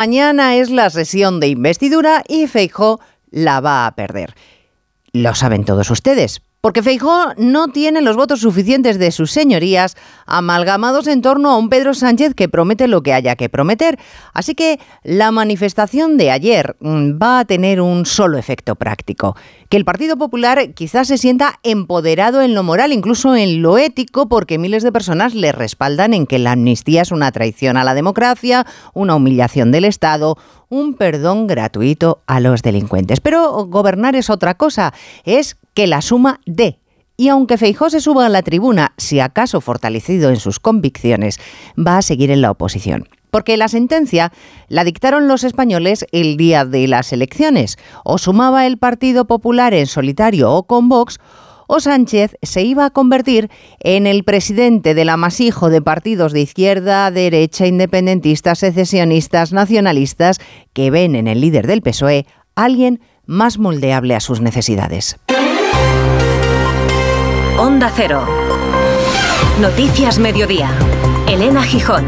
Mañana es la sesión de investidura y Feijó la va a perder. Lo saben todos ustedes, porque Feijó no tiene los votos suficientes de sus señorías amalgamados en torno a un Pedro Sánchez que promete lo que haya que prometer. Así que la manifestación de ayer mm, va a tener un solo efecto práctico, que el Partido Popular quizás se sienta empoderado en lo moral, incluso en lo ético, porque miles de personas le respaldan en que la amnistía es una traición a la democracia, una humillación del Estado, un perdón gratuito a los delincuentes. Pero gobernar es otra cosa, es que la suma de. Y aunque Feijó se suba a la tribuna, si acaso fortalecido en sus convicciones, va a seguir en la oposición. Porque la sentencia la dictaron los españoles el día de las elecciones. O sumaba el Partido Popular en solitario o con Vox, o Sánchez se iba a convertir en el presidente del amasijo de partidos de izquierda, derecha, independentistas, secesionistas, nacionalistas, que ven en el líder del PSOE alguien más moldeable a sus necesidades. Onda Cero. Noticias Mediodía. Elena Gijón.